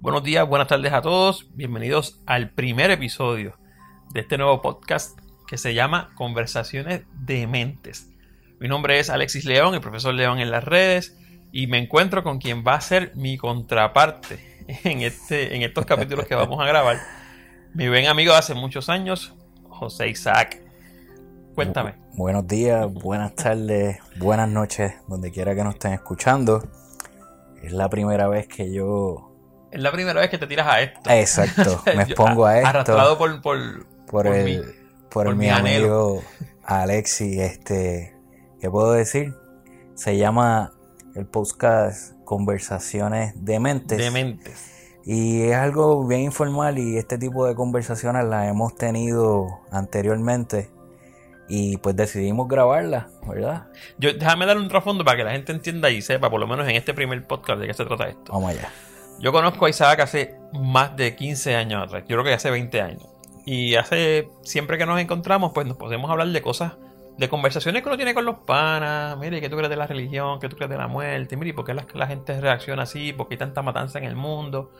Buenos días, buenas tardes a todos. Bienvenidos al primer episodio de este nuevo podcast que se llama Conversaciones de Mentes. Mi nombre es Alexis León, el profesor León en las redes, y me encuentro con quien va a ser mi contraparte en, este, en estos capítulos que vamos a grabar. Mi buen amigo de hace muchos años, José Isaac. Cuéntame. buenos días, buenas tardes, buenas noches, donde quiera que nos estén escuchando. Es la primera vez que yo es la primera vez que te tiras a esto. Exacto, me expongo a esto. Arrastrado por, por, por, el, mi, por, mi, amigo Alexi. Este, ¿Qué puedo decir? Se llama el podcast Conversaciones de Mentes. De Mentes. Y es algo bien informal y este tipo de conversaciones las hemos tenido anteriormente y pues decidimos grabarla, ¿verdad? Yo, déjame dar un trasfondo para que la gente entienda y sepa, por lo menos en este primer podcast, de qué se trata esto. Vamos allá. Yo conozco a Isaac hace más de 15 años atrás, yo creo que hace 20 años. Y hace, siempre que nos encontramos, pues nos podemos hablar de cosas, de conversaciones que uno tiene con los panas. Mire, ¿qué tú crees de la religión? ¿Qué tú crees de la muerte? Mire, ¿por qué la, gente reacciona así? ¿Por qué hay tanta matanza en el mundo?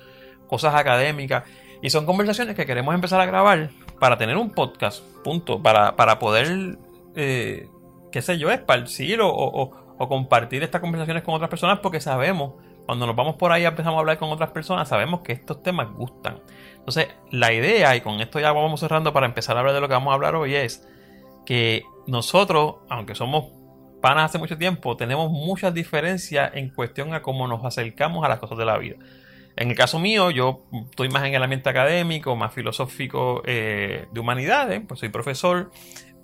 Cosas académicas. Y son conversaciones que queremos empezar a grabar para tener un podcast, punto. Para, para poder, eh, qué sé yo, esparcir o, o compartir estas conversaciones con otras personas porque sabemos cuando nos vamos por ahí y empezamos a hablar con otras personas, sabemos que estos temas gustan. Entonces, la idea, y con esto ya vamos cerrando para empezar a hablar de lo que vamos a hablar hoy, es que nosotros, aunque somos panas hace mucho tiempo, tenemos muchas diferencias en cuestión a cómo nos acercamos a las cosas de la vida. En el caso mío, yo estoy más en el ambiente académico, más filosófico eh, de humanidades, pues soy profesor,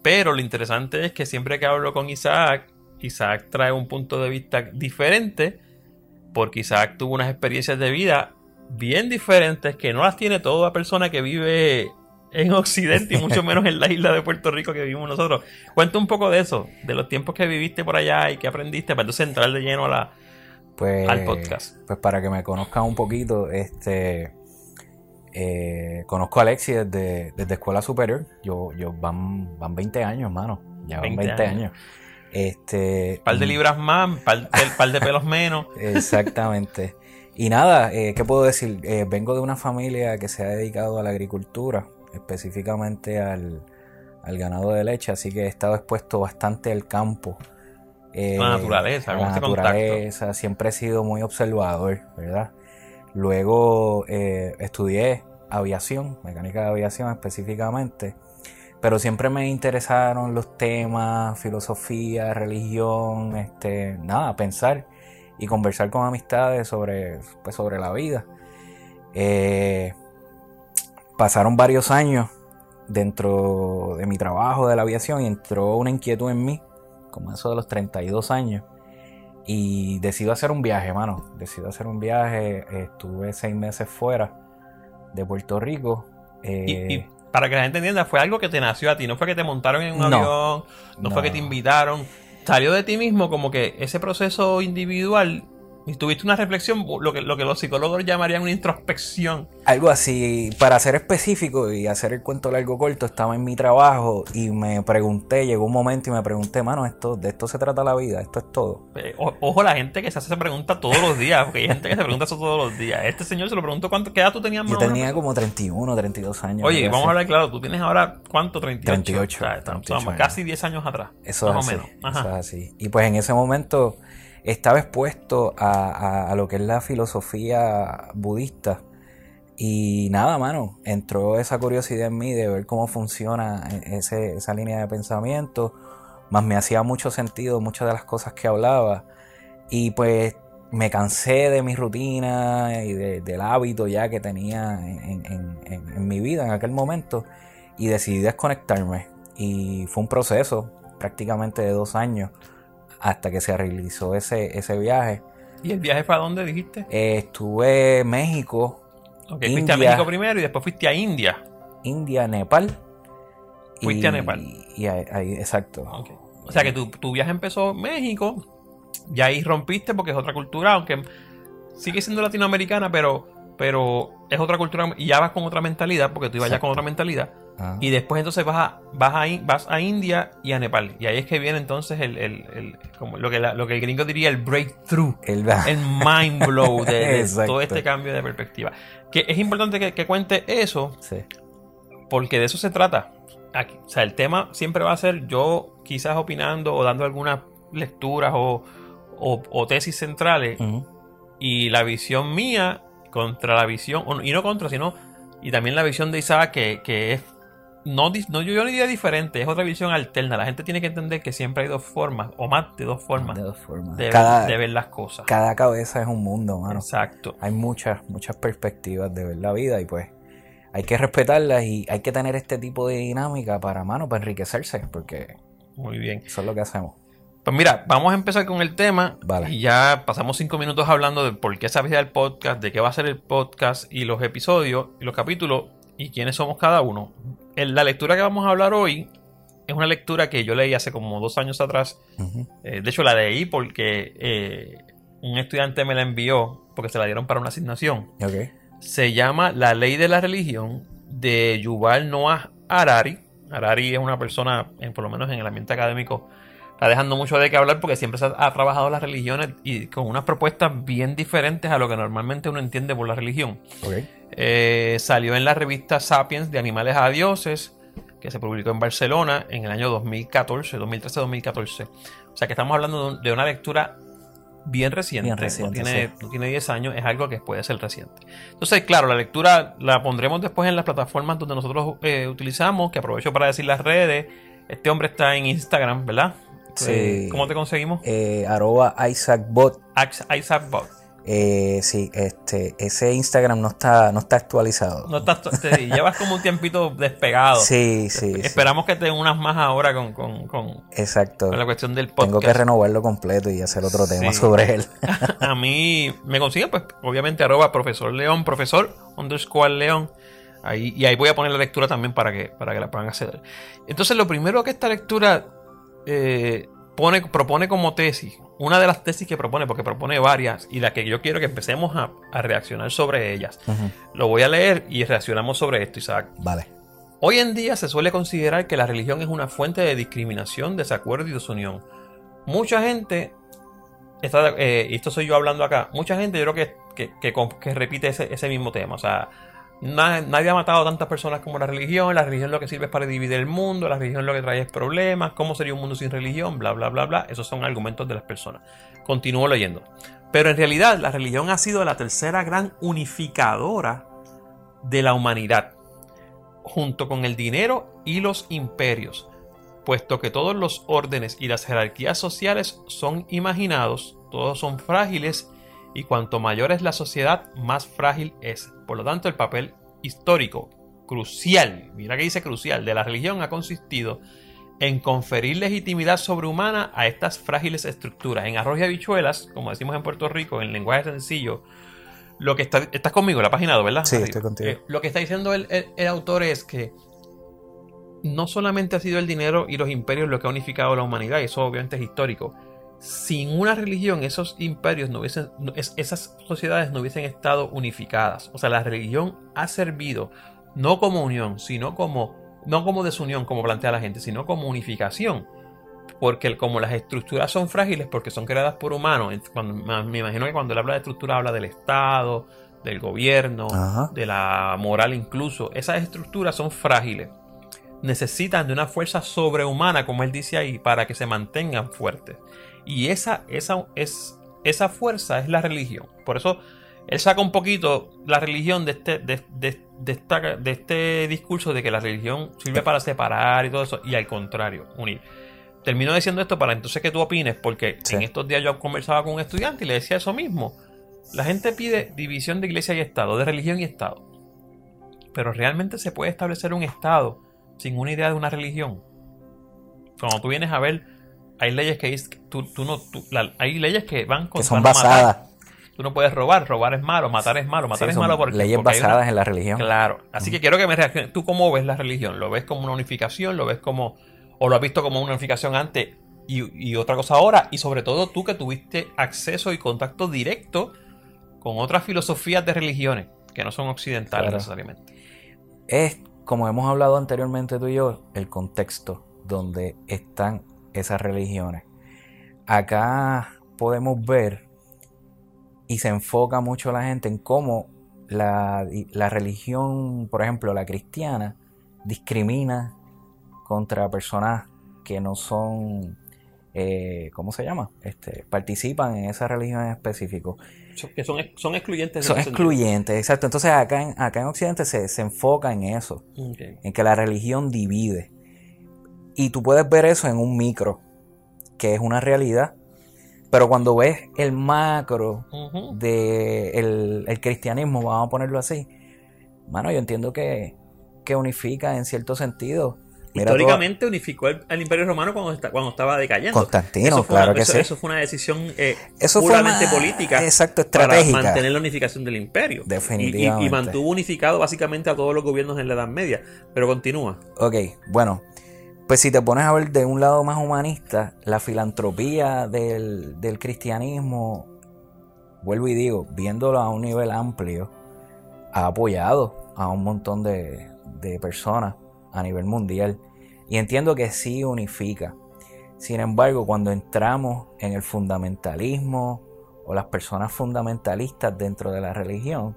pero lo interesante es que siempre que hablo con Isaac, Isaac trae un punto de vista diferente porque Isaac tuvo unas experiencias de vida bien diferentes que no las tiene toda persona que vive en Occidente y mucho menos en la isla de Puerto Rico que vivimos nosotros. Cuenta un poco de eso, de los tiempos que viviste por allá y que aprendiste para entonces entrar de lleno a la, pues, al podcast. Pues para que me conozcan un poquito, este eh, conozco a Alexi desde, desde escuela superior. Yo, yo van, van 20 años, hermano. Ya van 20, años. Este, par de libras más, par, par de pelos menos. Exactamente. Y nada, eh, ¿qué puedo decir? Eh, vengo de una familia que se ha dedicado a la agricultura, específicamente al, ganado de leche, así que he estado expuesto bastante al campo. Eh, la naturaleza, la naturaleza, siempre he sido muy observador, ¿verdad? Luego eh, estudié aviación, mecánica de aviación específicamente. Pero siempre me interesaron los temas, filosofía, religión, este, nada, pensar y conversar con amistades sobre, pues, sobre la vida. Eh, pasaron varios años dentro de mi trabajo de la aviación y entró una inquietud en mí, como eso de los 32 años. Y decido hacer un viaje, hermano. Decido hacer un viaje. Estuve seis meses fuera de Puerto Rico. Eh, para que la gente entienda, fue algo que te nació a ti, no fue que te montaron en un avión, no, fue que te invitaron, salió de ti mismo como que ese proceso individual y tuviste una reflexión, lo que, lo que los psicólogos llamarían una introspección. Algo así, para ser específico y hacer el cuento largo corto, estaba en mi trabajo y me pregunté, llegó un momento y me pregunté, mano, esto, de esto se trata la vida, esto es todo. Eh, ojo, la gente que se hace esa pregunta todos los días, porque hay gente que se pregunta eso todos los días. Este señor se lo preguntó, ¿cuánto, ¿qué edad tú tenías más Yo tenía como 31, 32 años. Oye, vamos a hablar claro, tú tienes ahora, ¿cuánto? 38. 38. estamos, casi 10 años atrás. Eso más o menos. Eso es así. Y pues en ese momento estaba expuesto a, lo que es la filosofía budista. Y nada, mano, entró esa curiosidad en mí de ver cómo funciona e, esa línea de pensamiento. Más me hacía mucho sentido muchas de las cosas que hablaba. Y pues me cansé de mi rutina y del hábito ya que tenía en mi vida en aquel momento. Y decidí desconectarme. Y fue un proceso prácticamente de dos años hasta que se realizó ese, ese viaje. ¿Y el viaje fue a dónde dijiste? Eh, estuve en México. Ok, fuiste a México primero y después fuiste a India. India, Nepal. Fuiste a Nepal. Y ahí, exacto. O sea que tu, tu, viaje empezó en México, y ahí rompiste porque es otra cultura, aunque sigue siendo latinoamericana, pero, pero es otra cultura y ya vas con otra mentalidad, porque tú ibas ya con otra mentalidad. Ajá. Y después entonces vas a, vas a, vas a India y a Nepal. Y ahí es que viene entonces el, el- el- como lo, que la- lo que el gringo diría el breakthrough. El- El mind blow de, todo este cambio de perspectiva. Que es importante que, que cuente eso Sí. porque de eso se trata. Aquí, o sea, el tema siempre va a ser yo quizás opinando o dando algunas lecturas o, o- o tesis centrales y la visión mía contra la visión, y no contra, sino, y también la visión de Isaac que, que es, no, no yo no diría diferente, es otra visión alterna. La gente tiene que entender que siempre hay dos formas, o más de dos formas, De dos formas. de, cada, de ver las cosas. cada cabeza es un mundo, mano. Exacto. Hay muchas, muchas perspectivas de ver la vida y pues hay que respetarlas y hay que tener este tipo de dinámica para, mano, para enriquecerse, porque Muy bien. eso es lo que hacemos. Pues mira, vamos a empezar con el tema. Vale. Y ya pasamos cinco minutos hablando de por qué sabes del podcast, de qué va a ser el podcast y los episodios y los capítulos y quiénes somos cada uno. En la lectura que vamos a hablar hoy es una lectura que yo leí hace como dos años atrás. Eh, de hecho, la leí porque eh, un estudiante me la envió porque se la dieron para una asignación. Se llama La ley de la religión de Yuval Noah Harari. Harari es una persona, en- por lo menos en el ambiente académico, está dejando mucho de qué hablar porque siempre se ha, ha trabajado las religiones y con unas propuestas bien diferentes a lo que normalmente uno entiende por la religión. Eh, salió en la revista Sapiens de Animales a Dioses, que se publicó en Barcelona en el año 2014, 2013-2014. O sea que estamos hablando de un- de una lectura bien reciente. Bien reciente, no, tiene, sí. no tiene 10 años, es algo que puede ser reciente. Entonces, claro, la lectura la pondremos después en las plataformas donde nosotros eh, utilizamos, que aprovecho para decir las redes. Este hombre está en Instagram, ¿verdad? Sí. ¿Cómo te conseguimos? Eh, arroba IsaacBot. Ax- Isaac Bot. Eh, sí, este, ese Instagram no está, no está actualizado. No estás, te- llevas como un tiempito despegado. Sí, sí, sí. Esperamos que te unas más ahora con, con- con- Exacto. con la cuestión del podcast. Tengo que renovarlo completo y hacer otro tema sobre él. A mí me consiguen, pues, obviamente, arroba profesor león, profesor underscore león. Ahí, y ahí voy a poner la lectura también para que, para que la puedan acceder. Entonces, lo primero que esta lectura eh, pone, propone como tesis, una de las tesis que propone, porque propone varias, y la que yo quiero que empecemos a, a reaccionar sobre ellas. Lo voy a leer y reaccionamos sobre esto, Isaac. Vale. Hoy en día se suele considerar que la religión es una fuente de discriminación, desacuerdo y desunión. Mucha gente, está, eh, y esto soy yo hablando acá, mucha gente yo creo que, que, que que repite ese, ese mismo tema. O sea, nadie ha matado a tantas personas como la religión, la religión lo que sirve es para dividir el mundo, la religión lo que trae es problemas, ¿cómo sería un mundo sin religión? Bla, bla, bla, bla. Esos son argumentos de las personas. Continúo leyendo. Pero en realidad la religión ha sido la tercera gran unificadora de la humanidad junto con el dinero y los imperios, puesto que todos los órdenes y las jerarquías sociales son imaginados, todos son frágiles y cuanto mayor es la sociedad, más frágil es. Por lo tanto, el papel histórico crucial, mira que dice crucial, de la religión ha consistido en conferir legitimidad sobrehumana a estas frágiles estructuras. En arroz y habichuelas, como decimos en Puerto Rico, en lenguaje sencillo, lo que está, estás conmigo, la página 2, ¿verdad? Sí, estoy contigo. Eh, lo que está diciendo el, el- el autor es que no solamente ha sido el dinero y los imperios lo que ha unificado la humanidad, y eso obviamente es histórico. Sin una religión, esos imperios no hubiesen, esas sociedades no hubiesen estado unificadas. O sea, la religión ha servido no como unión, sino como, no como desunión, como plantea la gente, sino como unificación. Porque como las estructuras son frágiles, porque son creadas por humanos, cuando- me imagino que cuando él habla de estructura habla del Estado, del gobierno, Ajá. de la moral incluso. Esas estructuras son frágiles. Necesitan de una fuerza sobrehumana, como él dice ahí, para que se mantengan fuertes. Y esa, esa, es, esa fuerza es la religión. Por eso él saca un poquito la religión de este, de, de- de esta- de este discurso de que la religión sirve para separar y todo eso, y al contrario, unir. Termino diciendo esto para entonces que tú opines, porque Sí. en estos días yo conversaba con un estudiante y le decía eso mismo. La gente pide división de iglesia y Estado, de religión y Estado. Pero realmente se puede establecer un Estado sin una idea de una religión. Cuando tú vienes a ver, hay leyes que tú, tú no, tú- la- hay leyes que van Que contra son no matar. basadas. Tú no puedes robar, robar es malo, matar es malo, matar sí, es son malo porque leyes porque hay una- basadas en la religión. Claro. Así que quiero que me reacciones. ¿Tú cómo ves la religión? ¿Lo ves como una unificación? ¿Lo ves como... o lo has visto como una unificación antes y, y otra cosa ahora? Y sobre todo tú que tuviste acceso y contacto directo con otras filosofías de religiones que no son occidentales Claro. necesariamente. Es como hemos hablado anteriormente tú y yo, el contexto donde están esas religiones. Acá podemos ver y se enfoca mucho la gente en cómo la, la religión, por ejemplo, la cristiana, discrimina contra personas que no son, eh, ¿cómo se llama? Este, participan en esa religión en específico. Que son, son excluyentes. Son excluyentes, exacto. Entonces acá en, acá en Occidente se, se enfoca en eso, en que la religión divide. Y tú puedes ver eso en un micro, que es una realidad. Pero cuando ves el macro del de el cristianismo, vamos a ponerlo así, mano, yo entiendo que, que unifica en cierto sentido Históricamente unificó el, Imperio Romano cuando, cuando estaba decayendo. Constantino, claro que sí. Eso fue una decisión eh, puramente política exacto, estratégica. para mantener la unificación del imperio. Definitivamente. Y, mantuvo unificado básicamente a todos los gobiernos en la Edad Media. Pero continúa. Ok, bueno. Pues si te pones a ver de un lado más humanista, la filantropía del, del cristianismo, vuelvo y digo, viéndolo a un nivel amplio, ha apoyado a un montón de, de personas a nivel mundial. Y entiendo que sí unifica. Sin embargo, cuando entramos en el fundamentalismo o las personas fundamentalistas dentro de la religión,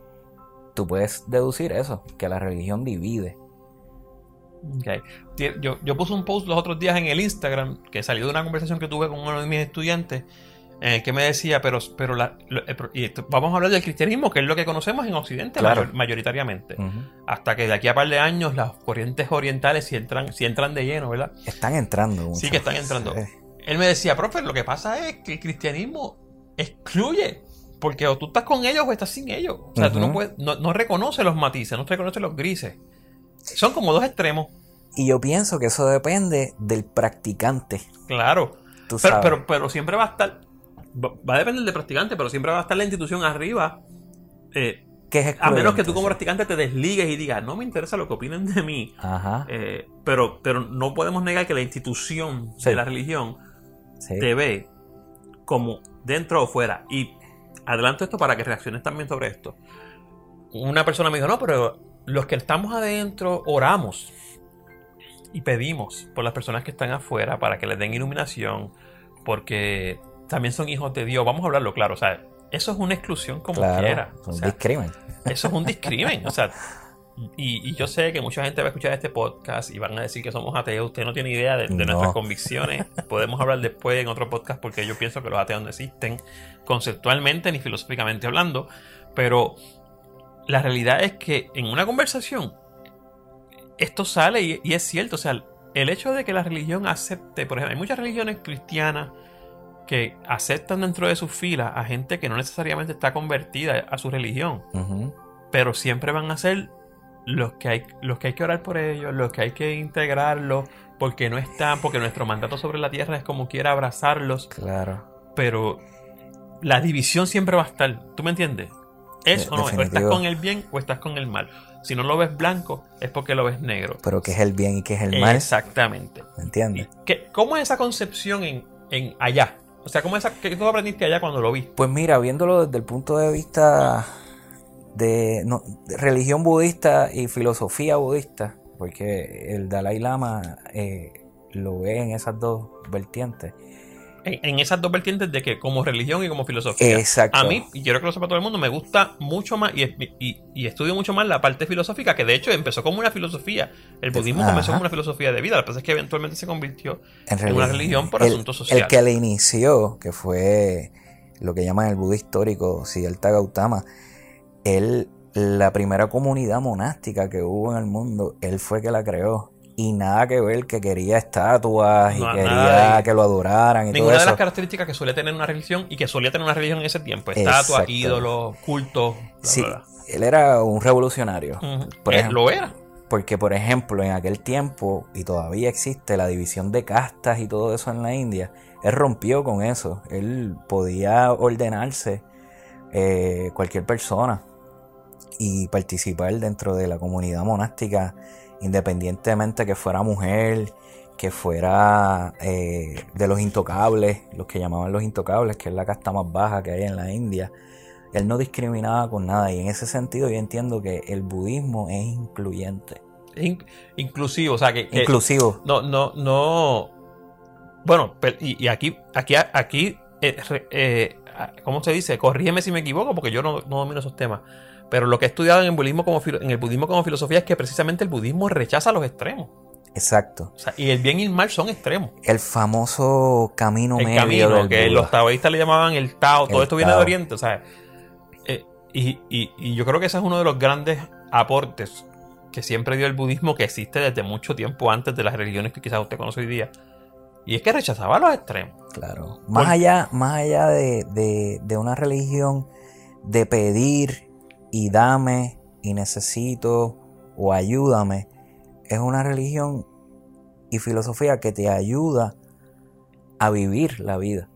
tú puedes deducir eso, que la religión divide. Okay. Yo, yo puse un post los otros días en el Instagram que salió de una conversación que tuve con uno de mis estudiantes eh, que me decía, pero, pero la, vamos a hablar del cristianismo, que es lo que conocemos en Occidente mayoritariamente. Hasta que de aquí a par de años las corrientes orientales si entran, si entran de lleno, ¿verdad? Están entrando. Sí, que están entrando. Él me decía, profe, lo que pasa es que el cristianismo excluye. Porque o tú estás con ellos o estás sin ellos. O sea, tú no, puedes, no, no reconoces los matices, no reconoces los grises. Son como dos extremos. Y yo pienso que eso depende del practicante. Claro. Pero, pero, pero, siempre va a estar va a depender del practicante, pero siempre va a estar la institución arriba. Eh, a menos que tú como practicante te desligues y digas, no me interesa lo que opinen de mí. Eh, pero, pero no podemos negar que la institución de la religión te ve como dentro o fuera. Y adelanto esto para que reacciones también sobre esto. Una persona me dijo, no, pero los que estamos adentro oramos y pedimos por las personas que están afuera para que les den iluminación, porque también son hijos de Dios. Vamos a hablarlo claro. O sea, eso es una exclusión como quiera. un discrimen. Eso es un discrimen. O sea, y, yo sé que mucha gente va a escuchar este podcast y van a decir que somos ateos. Usted no tiene idea de, nuestras convicciones. Podemos hablar después en otro podcast porque yo pienso que los ateos no existen conceptualmente ni filosóficamente hablando. Pero la realidad es que en una conversación esto sale y, y es cierto. O sea, el hecho de que la religión acepte, por ejemplo, hay muchas religiones cristianas que aceptan dentro de sus filas a gente que no necesariamente está convertida a su religión, pero siempre van a ser los que hay los que hay que orar por ellos, los que hay que integrarlos, porque no están, porque nuestro mandato sobre la tierra es como quiera abrazarlos. Claro. Pero la división siempre va a estar, ¿tú me entiendes? Es o no, o estás con el bien o estás con el mal. Si no lo ves blanco, es porque lo ves negro. Pero ¿qué es el bien y qué es el mal? Exactamente. ¿Me entiendes? ¿Cómo es esa concepción en, en allá? O sea, ¿cómo esa, ¿qué tú aprendiste allá cuando lo vi? Pues mira, viéndolo desde el punto de vista de, religión budista y filosofía budista, porque el Dalai Lama eh, lo ve en esas dos vertientes en, esas dos vertientes de que como religión y como filosofía. Exacto. A mí, y quiero que lo sepa todo el mundo, me gusta mucho más y, estudio mucho más la parte filosófica, que de hecho empezó como una filosofía. El budismo comenzó como una filosofía de vida, lo que pasa es que eventualmente se convirtió en, una religión por asuntos sociales. El que le inició, que fue lo que llaman el Buda histórico, Siddhartha Gautama, él, la primera comunidad monástica que hubo en el mundo, él fue que la creó y nada que ver que quería estatuas y quería que lo adoraran y Ninguna todo de las características que suele tener una religión y que solía tener una religión en ese tiempo, estatuas, ídolos, cultos, sí, él era un revolucionario. Por ejemplo, lo era. Porque, por ejemplo, en aquel tiempo, y todavía existe la división de castas y todo eso en la India, él rompió con eso. Él podía ordenarse eh, cualquier persona y participar dentro de la comunidad monástica independientemente que fuera mujer, que fuera eh, de los intocables, los que llamaban los intocables, que es la casta más baja que hay en la India. Él no discriminaba con nada y en ese sentido yo entiendo que el budismo es incluyente. inclusivo, o sea que, inclusivo. No, no, no. Bueno, y, aquí, aquí, aquí, eh, eh, ¿cómo se dice? Corrígeme si me equivoco, porque yo no, domino esos temas. Pero lo que he estudiado en el budismo como en el budismo como filosofía es que precisamente el budismo rechaza los extremos. Exacto. y el bien y el mal son extremos. El famoso camino el medio camino, que los taoístas le llamaban el Tao, todo esto viene de Oriente, o sea, eh, y, yo creo que ese es uno de los grandes aportes que siempre dio el budismo, que existe desde mucho tiempo antes de las religiones que quizás usted conoce hoy día. Y es que rechazaba los extremos. Claro. Más allá, más allá de, de una religión de pedir y dame y necesito o ayúdame, es una religión y filosofía que te ayuda a vivir la vida,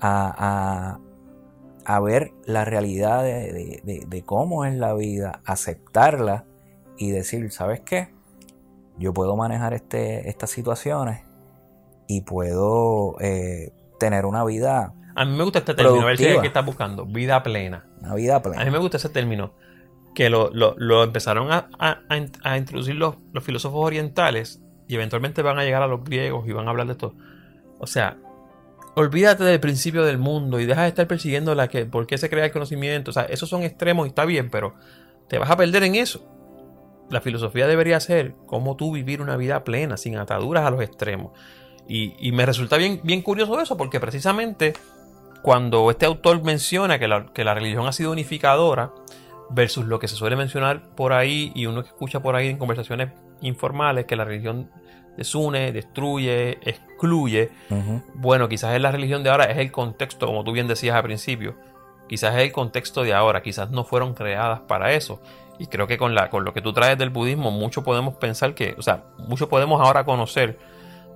a, ver la realidad de, cómo es la vida, aceptarla y decir, ¿sabes qué? Yo puedo manejar este, estas situaciones y puedo eh, tener una vida. A mí me gusta este término, a ver si es que estás buscando, vida plena. Una vida plena. A mí me gusta ese término que lo, empezaron a, introducir los, filósofos orientales y eventualmente van a llegar a los griegos y van a hablar de esto. O sea, olvídate del principio del mundo y deja de estar persiguiendo la que, por qué se crea el conocimiento. O sea, esos son extremos y está bien, pero te vas a perder en eso. La filosofía debería ser cómo tú vivir una vida plena, sin ataduras a los extremos. Y, me resulta bien, bien curioso eso, porque precisamente cuando este autor menciona que la, que la religión ha sido unificadora, versus lo que se suele mencionar por ahí y uno que escucha por ahí en conversaciones informales que la religión desune, destruye, excluye. Bueno, quizás es la religión de ahora, es el contexto, como tú bien decías al principio. Quizás es el contexto de ahora, quizás no fueron creadas para eso. Y creo que con, la, con lo que tú traes del budismo, mucho podemos pensar que, o sea, mucho podemos ahora conocer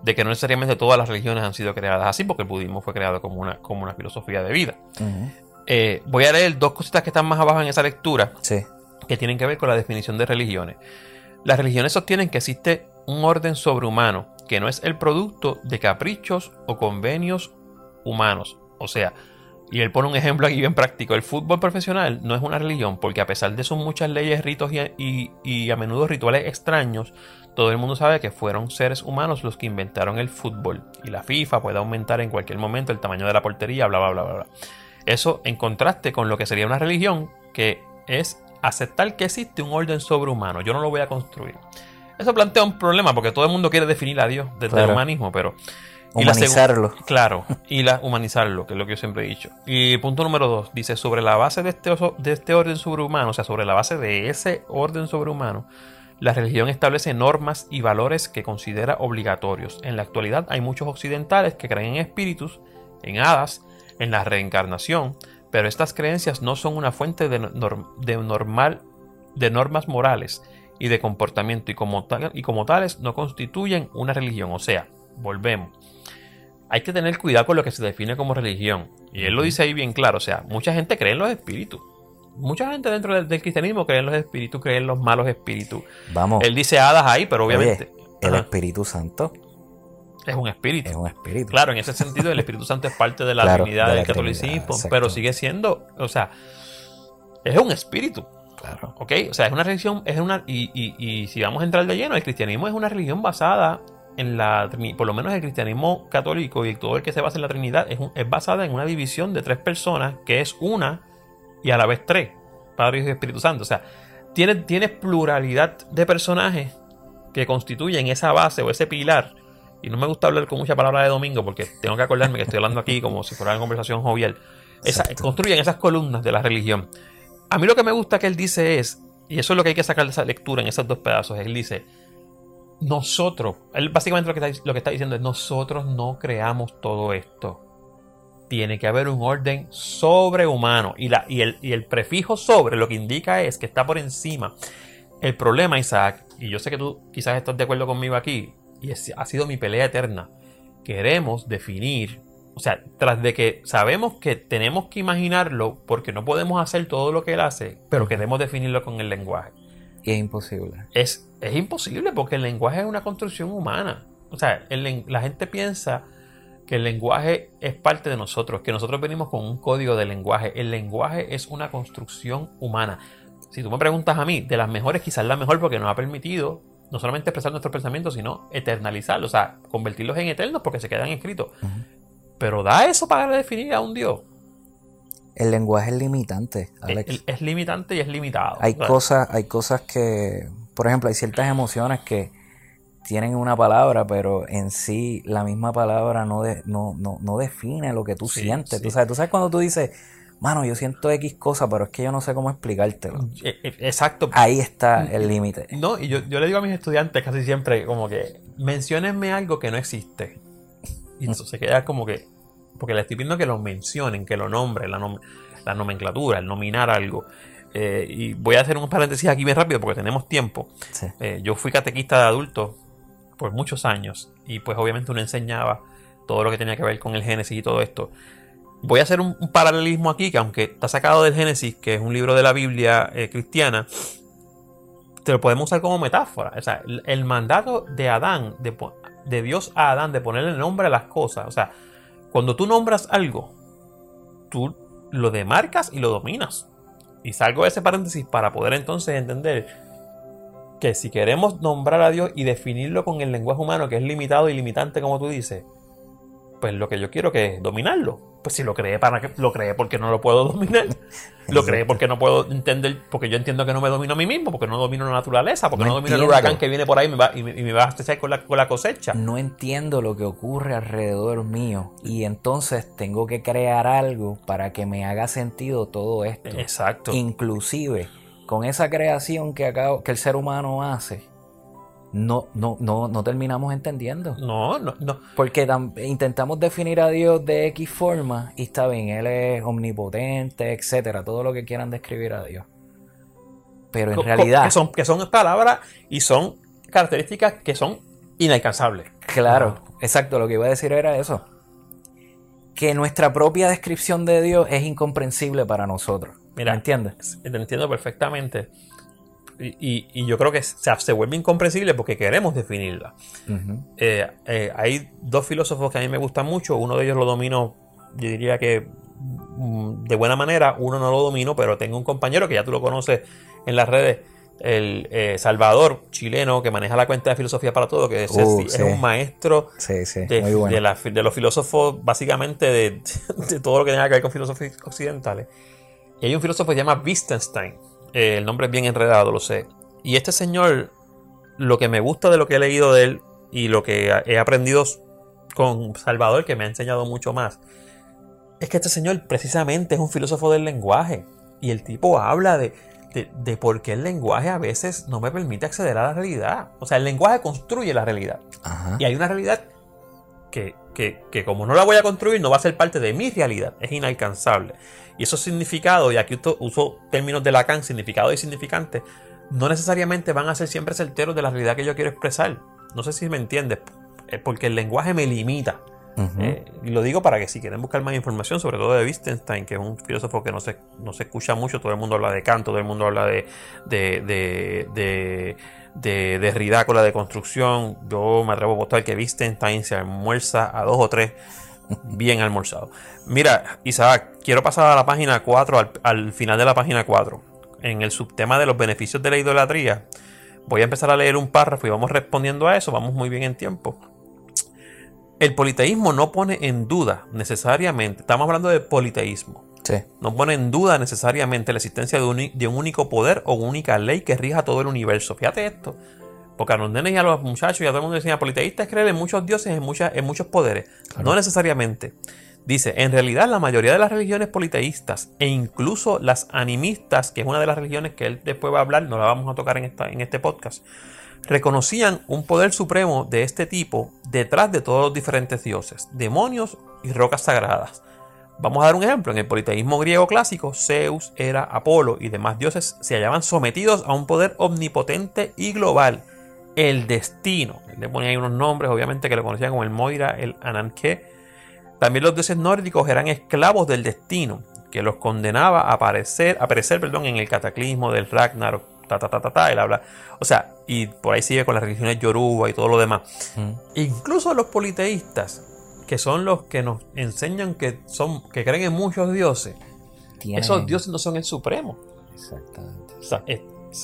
de que no necesariamente todas las religiones han sido creadas así, porque el budismo fue creado como una, como una filosofía de vida. Eh, voy a leer dos cositas que están más abajo en esa lectura. Que tienen que ver con la definición de religiones. Las religiones sostienen que existe un orden sobrehumano que no es el producto de caprichos o convenios humanos. O sea, y él pone un ejemplo aquí bien práctico. El fútbol profesional no es una religión porque a pesar de sus muchas leyes, ritos y, a menudo rituales extraños, todo el mundo sabe que fueron seres humanos los que inventaron el fútbol. Y la FIFA puede aumentar en cualquier momento el tamaño de la portería, bla, bla, bla, bla. bla. Eso en contraste con lo que sería una religión, que es aceptar que existe un orden sobrehumano. Yo no lo voy a construir. Eso plantea un problema porque todo el mundo quiere definir a Dios desde el humanismo, pero... Humanizarlo. claro, y la, humanizarlo, que es lo que yo siempre he dicho. Y punto número dos, dice, sobre la base de este, de este orden sobrehumano, o sea, sobre la base de ese orden sobrehumano, la religión establece normas y valores que considera obligatorios. En la actualidad hay muchos occidentales que creen en espíritus, en hadas, en la reencarnación, pero estas creencias no son una fuente de, normal, de normas morales y de comportamiento y como, y como tales no constituyen una religión. O sea, volvemos. Hay que tener cuidado con lo que se define como religión. Y él lo dice ahí bien claro. O sea, mucha gente cree en los espíritus. Mucha gente dentro del, cristianismo cree en los espíritus, cree en los malos espíritus. Vamos. Él dice hadas ahí, pero obviamente. el Espíritu Santo es un espíritu. Es un espíritu. Claro, en ese sentido el Espíritu Santo es parte de la divinidad del catolicismo, pero sigue siendo, o sea, es un espíritu. Claro. ¿Ok? O sea, es una religión, es una, y, y, si vamos a entrar de lleno, el cristianismo es una religión basada en la, por lo menos el cristianismo católico y todo el que se basa en la Trinidad, es, es basada en una división de tres personas, que es una y a la vez tres, Padre, Hijo y Espíritu Santo. O sea, tiene, pluralidad de personajes que constituyen esa base o ese pilar y no me gusta hablar con mucha palabra de domingo porque tengo que acordarme que estoy hablando aquí como si fuera una conversación jovial. construyen esas columnas de la religión. A mí lo que me gusta que él dice es, y eso es lo que hay que sacar de esa lectura en esos dos pedazos, él dice, nosotros, él básicamente lo que, está, lo que está diciendo es, nosotros no creamos todo esto. Tiene que haber un orden sobrehumano. Y, la, y, el, y el prefijo sobre lo que indica es que está por encima. El problema, Isaac, y yo sé que tú quizás estás de acuerdo conmigo aquí, y ha sido mi pelea eterna. Queremos definir, o sea, tras de que sabemos que tenemos que imaginarlo porque no podemos hacer todo lo que él hace, pero queremos definirlo con el lenguaje. Y es imposible. Es, es imposible porque el lenguaje es una construcción humana. O sea, la gente piensa que el lenguaje es parte de nosotros, que nosotros venimos con un código de lenguaje. El lenguaje es una construcción humana. Si tú me preguntas a mí, de las mejores, quizás la mejor porque nos ha permitido no solamente expresar nuestros pensamientos, sino eternalizarlos, o sea, convertirlos en eternos porque se quedan escritos. Pero da eso para definir a un Dios. El lenguaje es limitante, Alex. Es, limitante y es limitado. Hay cosas, hay cosas que, por ejemplo, hay ciertas emociones que tienen una palabra, pero en sí la misma palabra no, no, no, define lo que tú sientes. Tú, sabes, tú sabes cuando tú dices, mano, yo siento X cosa, pero es que yo no sé cómo explicártelo. E, e, exacto. Ahí está el límite. No, y yo, yo, le digo a mis estudiantes casi siempre como que menciónenme algo que no existe. Y eso se queda como que porque le estoy pidiendo que lo mencionen, que lo nombren, la, la nomenclatura, el nominar algo. Eh, y voy a hacer un paréntesis aquí bien rápido porque tenemos tiempo. Eh, yo fui catequista de adultos por muchos años y pues obviamente uno enseñaba todo lo que tenía que ver con el Génesis y todo esto. Voy a hacer un, paralelismo aquí que aunque está sacado del Génesis, que es un libro de la Biblia eh, cristiana, te lo podemos usar como metáfora. O sea, el, mandato de Adán, de, de Dios a Adán, de ponerle nombre a las cosas. O sea, cuando tú nombras algo, tú lo demarcas y lo dominas. Y salgo de ese paréntesis para poder entonces entender que si queremos nombrar a Dios y definirlo con el lenguaje humano, que es limitado y limitante, como tú dices, pues lo que yo quiero que es dominarlo pues si lo cree para que lo cree porque no lo puedo dominar. lo cree porque no puedo entender, porque yo entiendo que no me domino a mí mismo, porque no domino la naturaleza, porque no, domino el huracán que viene por ahí y me va, y me, va a hacer con la, con la cosecha. No entiendo lo que ocurre alrededor mío y entonces tengo que crear algo para que me haga sentido todo esto. Exacto. Inclusive con esa creación que, que el ser humano hace no, no, no, no terminamos entendiendo. No, no, no. Porque intentamos definir a Dios de X forma y está bien, Él es omnipotente, etcétera, todo lo que quieran describir a Dios. Pero en realidad. Que son, que son palabras y son características que son inalcanzables. Claro, exacto, lo que iba a decir era eso. Que nuestra propia descripción de Dios es incomprensible para nosotros. Mira, ¿Me entiendes? Te entiendo perfectamente. Y, yo creo que se, vuelve incomprensible porque queremos definirla. Eh, eh, hay dos filósofos que a mí me gustan mucho. Uno de ellos lo domino, yo diría que mm, de buena manera. Uno no lo domino, pero tengo un compañero que ya tú lo conoces en las redes. El eh, Salvador, chileno, que maneja la cuenta de filosofía para todo, que es, uh, un maestro de, los filósofos, básicamente de, de, todo lo que tenga que ver con filosofía occidentales. Y hay un filósofo que se llama Wittgenstein eh, el nombre es bien enredado, lo sé. Y este señor, lo que me gusta de lo que he leído de él y lo que he aprendido con Salvador, que me ha enseñado mucho más, es que este señor precisamente es un filósofo del lenguaje. Y el tipo habla de, de, por qué el lenguaje a veces no me permite acceder a la realidad. O sea, el lenguaje construye la realidad. Y hay una realidad que, que, como no la voy a construir, no va a ser parte de mi realidad. Es inalcanzable. Y esos significados, y aquí uso términos de Lacan, significado y significante, no necesariamente van a ser siempre certeros de la realidad que yo quiero expresar. No sé si me entiendes, porque el lenguaje me limita. Eh, y lo digo para que si quieren buscar más información, sobre todo de Wittgenstein, que es un filósofo que no se, no se escucha mucho, todo el mundo habla de Kant, todo el mundo habla de, de, de, de de Derrida con la deconstrucción, yo me atrevo a votar que Wittgenstein se almuerza a dos o tres bien almorzado. Mira, Isaac, quiero pasar a la página 4, al, final de la página 4, en el subtema de los beneficios de la idolatría. Voy a empezar a leer un párrafo y vamos respondiendo a eso, vamos muy bien en tiempo. El politeísmo no pone en duda necesariamente, estamos hablando de politeísmo, no pone en duda necesariamente la existencia de un, de un único poder o única ley que rija todo el universo. Fíjate esto. Porque a los nenes y a los muchachos y a todo el mundo decían, politeístas creen en muchos dioses, en, muchas, en muchos poderes. No necesariamente. Dice, en realidad la mayoría de las religiones politeístas e incluso las animistas, que es una de las religiones que él después va a hablar, no la vamos a tocar en, esta, en este podcast, reconocían un poder supremo de este tipo detrás de todos los diferentes dioses, demonios y rocas sagradas. Vamos a dar un ejemplo. En el politeísmo griego clásico, Zeus, Hera, Apolo y demás dioses se hallaban sometidos a un poder omnipotente y global el destino. le ponía ahí unos nombres, obviamente, que lo conocían como el Moira, el Ananke. También los dioses nórdicos eran esclavos del destino, que los condenaba a aparecer, a perecer perdón, en el cataclismo del Ragnarok. Ta, ta, ta, ta, ta, él habla. O sea, y por ahí sigue con las religiones Yoruba y todo lo demás. Mm. Incluso los politeístas, que son los que nos enseñan que, son, que creen en muchos dioses, esos dioses no son el supremo. Exactamente. O sea,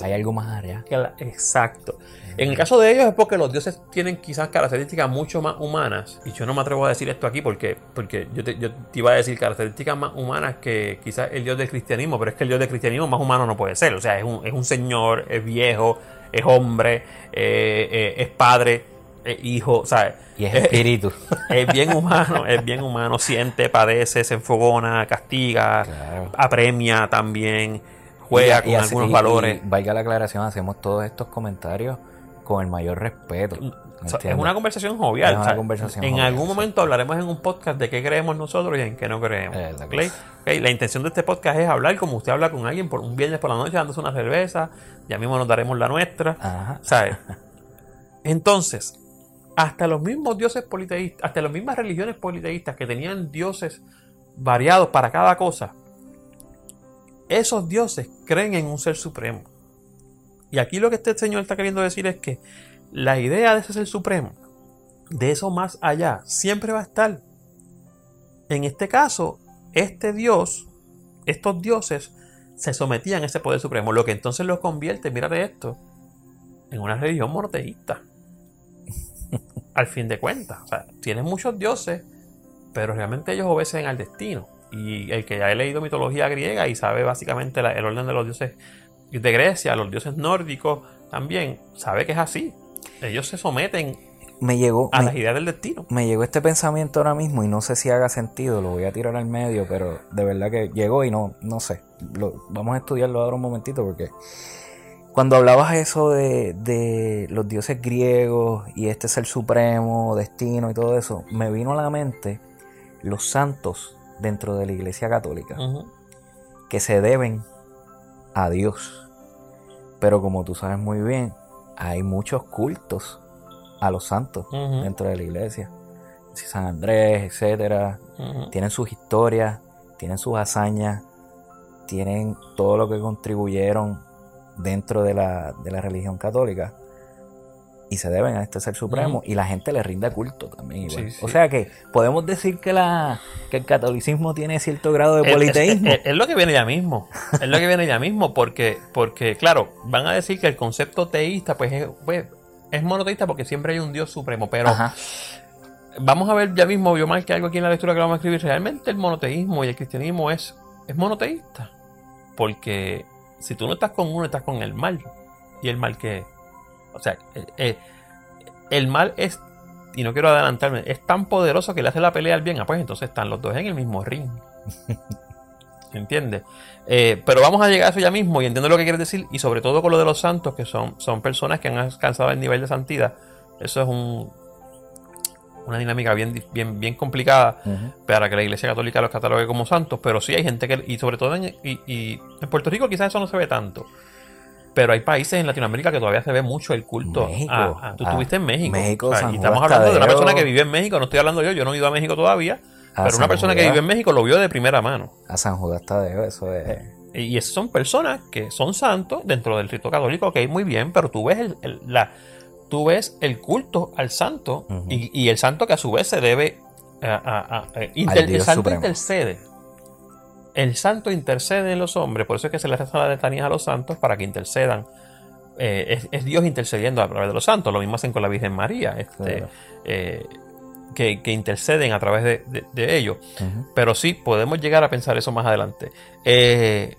Hay algo más allá. Exacto. En el caso de ellos es porque los dioses tienen quizás características mucho más humanas. Y yo no me atrevo a decir esto aquí porque, porque yo, te, yo te iba a decir características más humanas que quizás el dios del cristianismo. Pero es que el dios del cristianismo más humano no puede ser. O sea, es un, es un señor, es viejo, es hombre, eh, eh, es padre, es hijo, ¿sabes? Y es espíritu. Es, bien humano, es bien humano, siente, padece, se enfogona, castiga, Claro. apremia también, juega Y- con y algunos valores. y valga la aclaración, hacemos todos estos comentarios con el mayor respeto. ¿me O sea, es una conversación jovial. Es una o sea, conversación en jovial, algún momento hablaremos en un podcast de qué creemos nosotros y en qué no creemos. La La intención de este podcast es hablar como usted habla con alguien por un viernes por la noche dándose una cerveza. Ya mismo nos daremos la nuestra. Ajá. ¿Sabes? Entonces, hasta los mismos dioses politeístas, hasta las mismas religiones politeístas que tenían dioses variados para cada cosa, esos dioses creen en un ser supremo. Y aquí lo que este señor está queriendo decir es que la idea de ese ser supremo, de eso más allá, siempre va a estar. En este caso, este dios, estos dioses, se sometían a ese poder supremo, lo que entonces los convierte, mírate esto, en una religión monoteísta. Al fin de cuentas, o sea, tienen muchos dioses, pero realmente ellos obedecen al destino. Y el que ya ha leído mitología griega y sabe básicamente la- el orden de los dioses de Grecia, los dioses nórdicos también, sabe que es así. Ellos se someten Me llegó, a me, las ideas del destino. me llegó este pensamiento ahora mismo y no sé si haga sentido, lo voy a tirar al medio, pero de verdad que llegó y no, no sé. Lo- vamos a estudiarlo ahora un momentito porque cuando hablabas eso de, de los dioses griegos y este ser supremo, destino y todo eso, me vino a la mente los santos dentro de la iglesia católica que se deben a Dios. Pero como tú sabes muy bien, hay muchos cultos a los santos dentro de la iglesia. San Andrés, etcétera, tienen sus historias, tienen sus hazañas, tienen todo lo que contribuyeron dentro de la, de la religión católica y se deben a este ser supremo y la gente le rinde culto también igual. Sí, O sea que podemos decir que la que el catolicismo tiene cierto grado de politeísmo. Es, es- es lo que viene ya mismo. Es lo que viene ya mismo. Porque, porque, claro, van a decir que el concepto teísta, pues es, pues, es monoteísta porque siempre hay un Dios supremo. Pero Ajá. vamos a ver ya mismo, yo más que algo aquí en la lectura que vamos a escribir. Realmente el monoteísmo y el cristianismo es, es monoteísta. Porque si tú no estás con uno, estás con el mal. ¿Y el mal qué es? O sea, eh, eh, el mal es, y no quiero adelantarme, es tan poderoso que le hace la pelea al bien. Ah, pues entonces están los dos en el mismo ring. ¿Entiendes? Eh, pero vamos a llegar a eso ya mismo y entiendo lo que quieres decir. Y sobre todo con lo de los santos, que son, son personas que han alcanzado el nivel de santidad. Eso es un, una dinámica bien, bien, bien complicada para que la Iglesia Católica los catalogue como santos. Pero sí hay gente que, y sobre todo en, y, y en Puerto Rico quizás eso no se ve tanto. Pero hay países en Latinoamérica que todavía se ve mucho el culto. México. a- a- tú Ah, estuviste en México. México, O sea, San y estamos hablando de una persona que vive en México. No estoy hablando yo, yo no he ido a México todavía. A pero una persona que vive en México lo vio de primera mano. A San Judas Tadeo, eso es. Y esas son personas que son santos dentro del rito católico, ok, muy bien, pero tú ves el, el- la, tú ves el culto al santo y, y el santo que a su vez se debe a, a- eh, inter- Al el santo supremo. intercede. El santo intercede en los hombres, por eso es que se les hace la letanía a los santos para que intercedan. Eh, es, es Dios intercediendo a través de los santos, lo mismo hacen con la Virgen María, este, Claro. eh, que, que interceden a través de, de- de ellos. Pero sí, podemos llegar a pensar eso más adelante. Eh,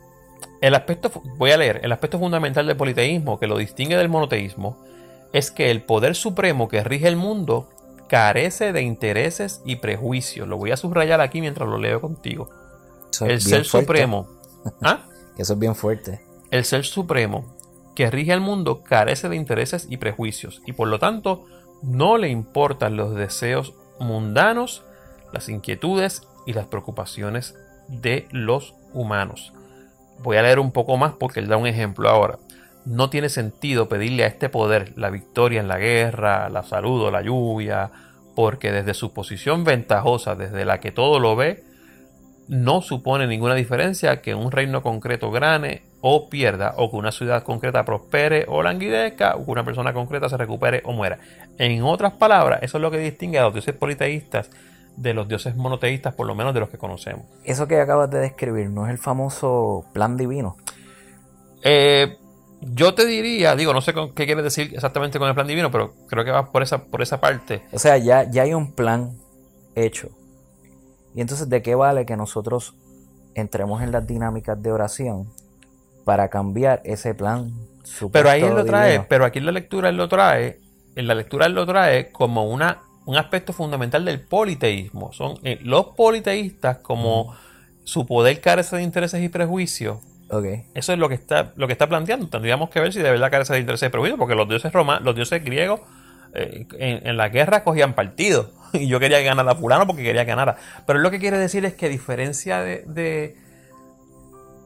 el aspecto, voy a leer, el aspecto fundamental del politeísmo que lo distingue del monoteísmo es que el poder supremo que rige el mundo carece de intereses y prejuicios. Lo voy a subrayar aquí mientras lo leo contigo. Eso es El bien ser fuerte. supremo. ¿Ah? Eso es bien fuerte. El ser supremo que rige el mundo carece de intereses y prejuicios y por lo tanto no le importan los deseos mundanos, las inquietudes y las preocupaciones de los humanos. Voy a leer un poco más porque él da un ejemplo ahora. No tiene sentido pedirle a este poder la victoria en la guerra, la salud o la lluvia, porque desde su posición ventajosa, desde la que todo lo ve, no supone ninguna diferencia que un reino concreto gane o pierda, o que una ciudad concreta prospere o languidezca, o que una persona concreta se recupere o muera. En otras palabras, eso es lo que distingue a los dioses politeístas de los dioses monoteístas, por lo menos de los que conocemos. Eso que acabas de describir no es el famoso plan divino. Eh, Yo te diría, digo, no sé con, qué quieres decir exactamente con el plan divino, pero creo que va por esa, por esa parte. O sea, ya, ya hay un plan hecho. Y entonces, ¿de qué vale que nosotros entremos en las dinámicas de oración para cambiar ese plan? Pero ahí él lo trae, pero aquí en la lectura él lo trae, en la lectura él lo trae como una, un aspecto fundamental del politeísmo. Son eh, los politeístas como su poder carece de intereses y prejuicios. Okay. Eso es lo que está, lo que está planteando. Tendríamos que ver si de verdad carece de intereses y prejuicios, porque los dioses romanos, los dioses griegos eh, en, la guerra cogían partido. Y yo quería ganar a fulano porque quería ganar. Pero lo que quiere decir es que a diferencia de,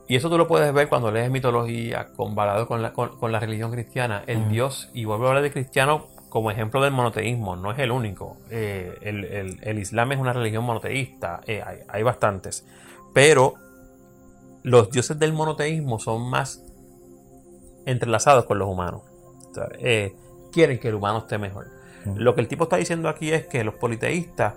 y eso tú lo puedes ver cuando lees mitología comparado con la, con, la religión cristiana. El Dios, y vuelvo a hablar de cristiano como ejemplo del monoteísmo, no es el único. Eh, el, Islam es una religión monoteísta, eh, hay, bastantes. Pero los dioses del monoteísmo son más entrelazados con los humanos quieren que el humano esté mejor. Lo que el tipo está diciendo aquí es que los politeístas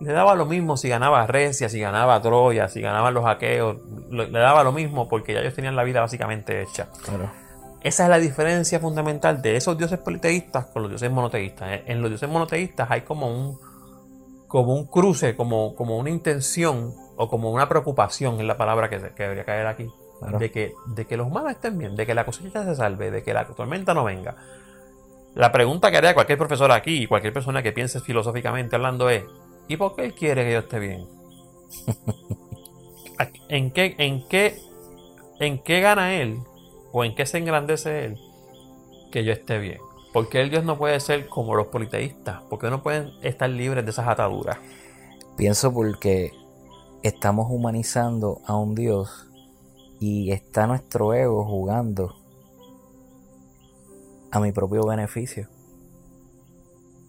le daba lo mismo si ganaba Recia, si ganaba Troya, si ganaban los aqueos, le daba lo mismo porque ya ellos tenían la vida básicamente hecha. Esa es la diferencia fundamental de esos dioses politeístas con los dioses monoteístas. En los dioses monoteístas hay como un, como un cruce, como, como una intención o como una preocupación, es la palabra que, debería caer aquí, de, que, de que los humanos estén bien, de que la cosecha se salve, de que la tormenta no venga. La pregunta que haría cualquier profesor aquí y cualquier persona que piense filosóficamente hablando es, ¿y por qué él quiere que yo esté bien? ¿En qué, en qué, en qué gana él o en qué se engrandece él que yo esté bien? ¿Por qué el Dios no puede ser como los politeístas? ¿Por qué no pueden estar libres de esas ataduras? Pienso porque estamos humanizando a un Dios y está nuestro ego jugando a mi propio beneficio.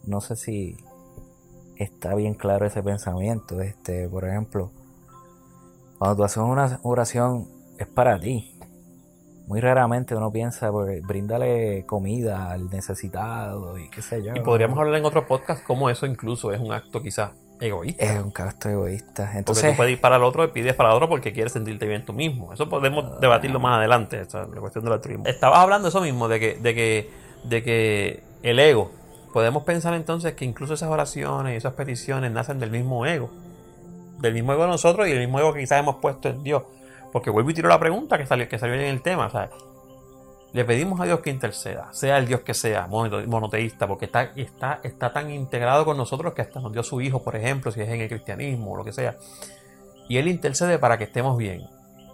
No sé si está bien claro ese pensamiento. Este, por ejemplo, cuando tú haces una oración es para ti. Muy raramente uno piensa, pues, bríndale comida al necesitado y qué sé yo. Y podríamos hablar en otro podcast cómo eso incluso es un acto quizás egoísta. Es un acto egoísta. Entonces, porque tú puedes ir para el otro y pides para el otro porque quieres sentirte bien tú mismo. Eso podemos ah. debatirlo más adelante, la cuestión del altruismo. Estabas hablando de eso mismo, de que, de que, de que el ego. Podemos pensar entonces que incluso esas oraciones y esas peticiones nacen del mismo ego. Del mismo ego de nosotros y del mismo ego que quizás hemos puesto en Dios. Porque vuelvo y tiro la pregunta que salió, que salió en el tema. O le pedimos a Dios que interceda, sea el Dios que sea, monoteísta, porque está, está, está tan integrado con nosotros que hasta nos dio su hijo, por ejemplo, si es en el cristianismo o lo que sea. Y Él intercede para que estemos bien.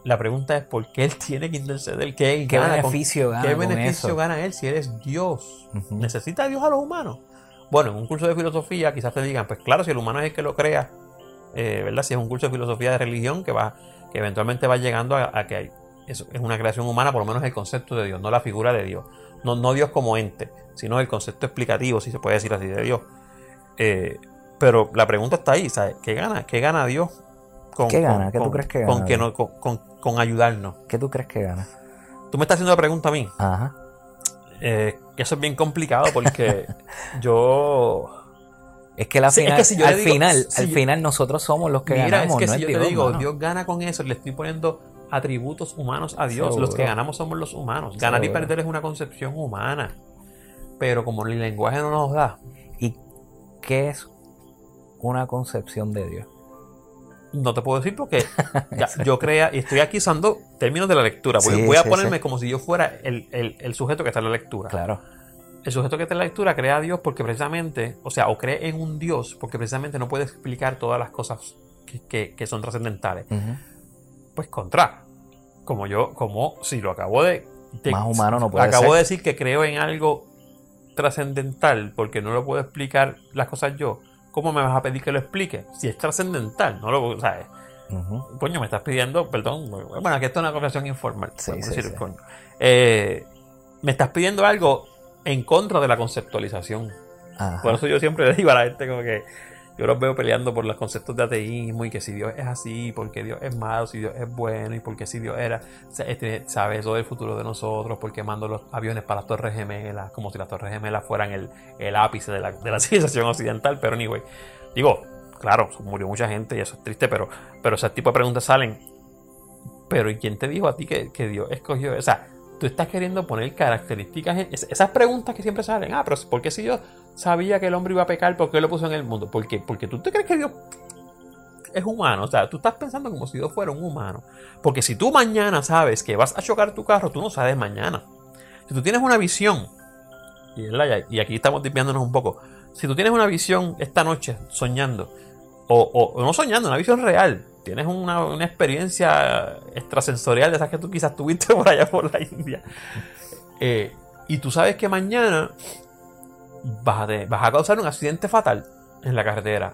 La pregunta es por qué Él tiene que interceder, qué, beneficio gana. ¿Qué beneficio gana Él si eres Dios? ¿Necesita Dios a los humanos? Bueno, en un curso de filosofía quizás te digan, pues claro, si el humano es el que lo crea, eh, ¿verdad? Si es un curso de filosofía de religión que va, que eventualmente va llegando a, a que hay es, una creación humana, por lo menos el concepto de Dios, no la figura de Dios. No, no Dios como ente, sino el concepto explicativo, si se puede decir así, de Dios. Eh, pero la pregunta está ahí, ¿sabes? ¿Qué gana? ¿Qué gana Dios con, ¿Qué gana? ¿Qué tú crees que gana? Con, que no, con, ayudarnos. ¿Qué tú crees que gana? Tú me estás haciendo la pregunta a mí. Ajá. Eh, eso es bien complicado porque yo... Es que, la final, al, final, al final nosotros somos los que ganamos. Es que si yo te digo, Dios gana con eso, le estoy poniendo atributos humanos a Dios. Los que ganamos somos los humanos. Ganar y perder es una concepción humana. Pero como el lenguaje no nos da. ¿Y qué es una concepción de Dios? No te puedo decir porque yo crea, y estoy aquí usando términos de la lectura. Voy, a ponerme como si yo fuera el, sujeto que está en la lectura. Claro. El sujeto que está en la lectura crea a Dios porque precisamente, o sea, o cree en un Dios porque precisamente no puede explicar todas las cosas que, son trascendentales. Pues contra como yo, como si lo acabo de, más humano no puede acabo de decir que creo en algo trascendental porque no lo puedo explicar las cosas yo. ¿Cómo me vas a pedir que lo explique? Si es trascendental, no lo sabes. Coño, me estás pidiendo, perdón, bueno, aquí esto es una conversación informal. Eh, me estás pidiendo algo en contra de la conceptualización. Por eso yo siempre le digo a la gente como que yo los veo peleando por los conceptos de ateísmo y que si Dios es así, porque Dios es malo, si Dios es bueno y porque si Dios era, este, sabe eso del futuro de nosotros, porque mando los aviones para las Torres Gemelas, como si las Torres Gemelas fueran el, ápice de la, de la civilización occidental, pero anyway, digo, claro, murió mucha gente y eso es triste, pero, pero ese tipo de preguntas salen. Pero ¿y quién te dijo a ti que, que Dios escogió? O sea, tú estás queriendo poner características, en, esas preguntas que siempre salen, ah, pero ¿por qué si yo sabía que el hombre iba a pecar, por qué lo puso en el mundo? ¿Por qué? Porque tú te crees que Dios es humano, o sea, tú estás pensando como si Dios fuera un humano. Porque si tú mañana sabes que vas a chocar tu carro, tú no sabes mañana. Si tú tienes una visión, y, aquí estamos desviándonos un poco, si tú tienes una visión esta noche soñando, o, no soñando, una visión real, tienes una, experiencia extrasensorial de esas que tú quizás tuviste por allá por la India, eh, y tú sabes que mañana vas a, causar un accidente fatal en la carretera.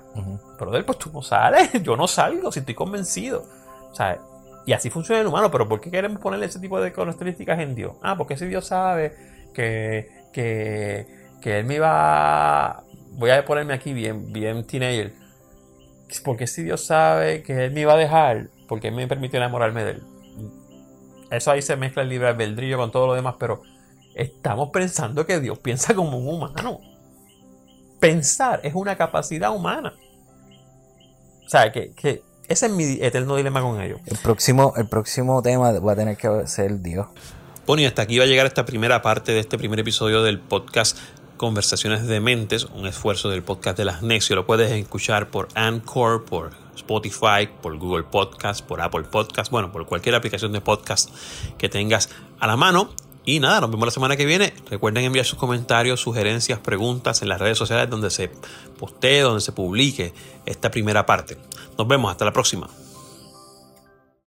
Pero él, pues tú no sales, yo no salgo, si estoy convencido. Sea, y así funciona el humano, pero ¿por qué queremos ponerle ese tipo de características en Dios? Ah, porque si Dios sabe que, que, que Él me iba... Voy a ponerme aquí bien, bien teenager. Porque si Dios sabe que Él me iba a dejar, porque Él me permitió enamorarme de Él. Eso ahí se mezcla el libre albedrío con todo lo demás, pero estamos pensando que Dios piensa como un humano. Pensar es una capacidad humana. O sea, que, que ese es mi eterno dilema con ellos. El próximo, el próximo tema va a tener que ser Dios. Bueno, y hasta aquí va a llegar esta primera parte de este primer episodio del podcast Conversaciones de Mentes, un esfuerzo del podcast de las Nexio. Lo puedes escuchar por Anchor, por Spotify, por Google Podcast, por Apple Podcast, bueno, por cualquier aplicación de podcast que tengas a la mano. Y nada, nos vemos la semana que viene. Recuerden enviar sus comentarios, sugerencias, preguntas en las redes sociales donde se postee, donde se publique esta primera parte. Nos vemos, hasta la próxima.